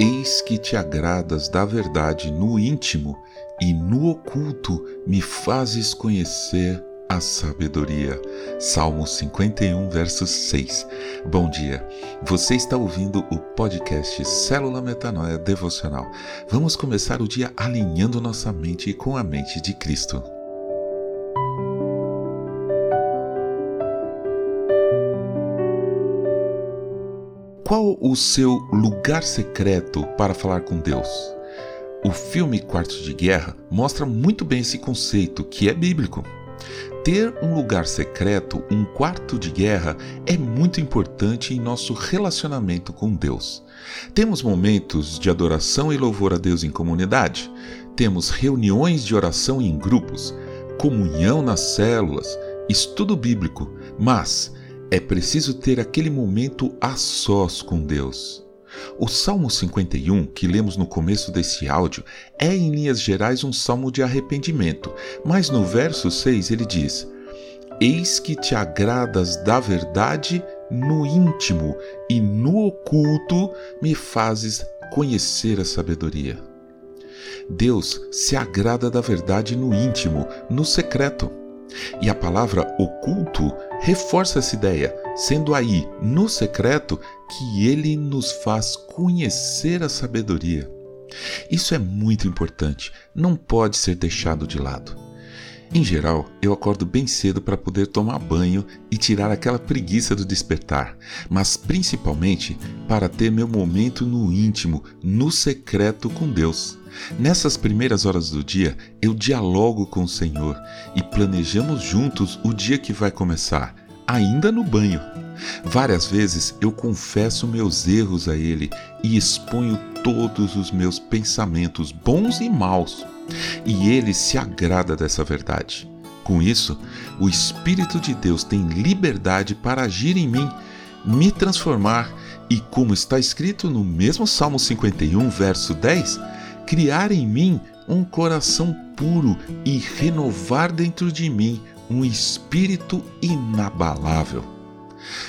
Eis que te agradas da verdade no íntimo e no oculto me fazes conhecer a sabedoria. Salmo 51, verso 6. Bom dia. Você está ouvindo o podcast Célula Metanoia Devocional. Vamos começar o dia alinhando nossa mente com a mente de Cristo. Qual o seu lugar secreto para falar com Deus? O filme Quartos de Guerra mostra muito bem esse conceito, que é bíblico. Ter um lugar secreto, um quarto de guerra, é muito importante em nosso relacionamento com Deus. Temos momentos de adoração e louvor a Deus em comunidade, temos reuniões de oração em grupos, comunhão nas células, estudo bíblico, mas é preciso ter aquele momento a sós com Deus. O Salmo 51, que lemos no começo desse áudio, é em linhas gerais um salmo de arrependimento, mas no verso 6 ele diz: Eis que te agradas da verdade no íntimo e no oculto me fazes conhecer a sabedoria. Deus se agrada da verdade no íntimo, no secreto. E a palavra oculto reforça essa ideia, sendo aí, no secreto, que ele nos faz conhecer a sabedoria. Isso é muito importante, não pode ser deixado de lado. Em geral, eu acordo bem cedo para poder tomar banho e tirar aquela preguiça do despertar, mas principalmente para ter meu momento no íntimo, no secreto com Deus. Nessas primeiras horas do dia, eu dialogo com o Senhor e planejamos juntos o dia que vai começar, ainda no banho. Várias vezes eu confesso meus erros a Ele e exponho todos os meus pensamentos, bons e maus, e Ele se agrada dessa verdade. Com isso, o Espírito de Deus tem liberdade para agir em mim, me transformar e, como está escrito no mesmo Salmo 51, verso 10, criar em mim um coração puro e renovar dentro de mim um espírito inabalável.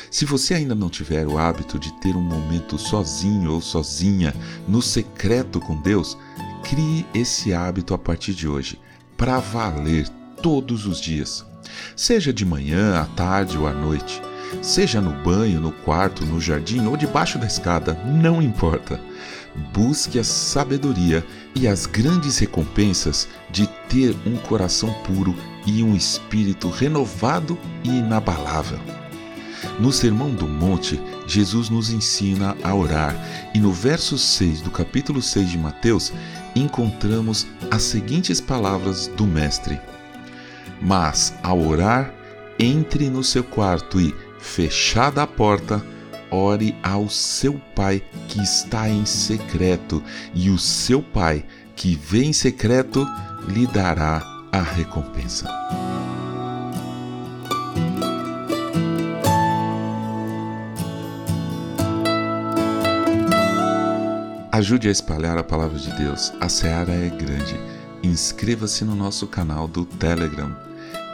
Se você ainda não tiver o hábito de ter um momento sozinho ou sozinha no secreto com Deus, crie esse hábito a partir de hoje, para valer todos os dias. Seja de manhã, à tarde ou à noite, seja no banho, no quarto, no jardim ou debaixo da escada, não importa busque a sabedoria e as grandes recompensas de ter um coração puro e um espírito renovado e inabalável. No Sermão do Monte, Jesus nos ensina a orar, e no verso 6 do capítulo 6 de Mateus, encontramos as seguintes palavras do Mestre: Mas, ao orar, entre no seu quarto e, fechada a porta, ore ao seu Pai que está em secreto, e o seu Pai que vê em secreto lhe dará a recompensa. Ajude a espalhar a palavra de Deus. A seara é grande. Inscreva-se no nosso canal do Telegram.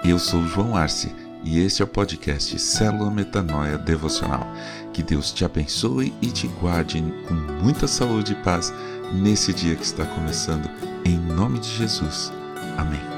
Eu sou João Arce e este é o podcast Célula Metanoia Devocional. Que Deus te abençoe e te guarde com muita saúde e paz nesse dia que está começando. Em nome de Jesus. Amém.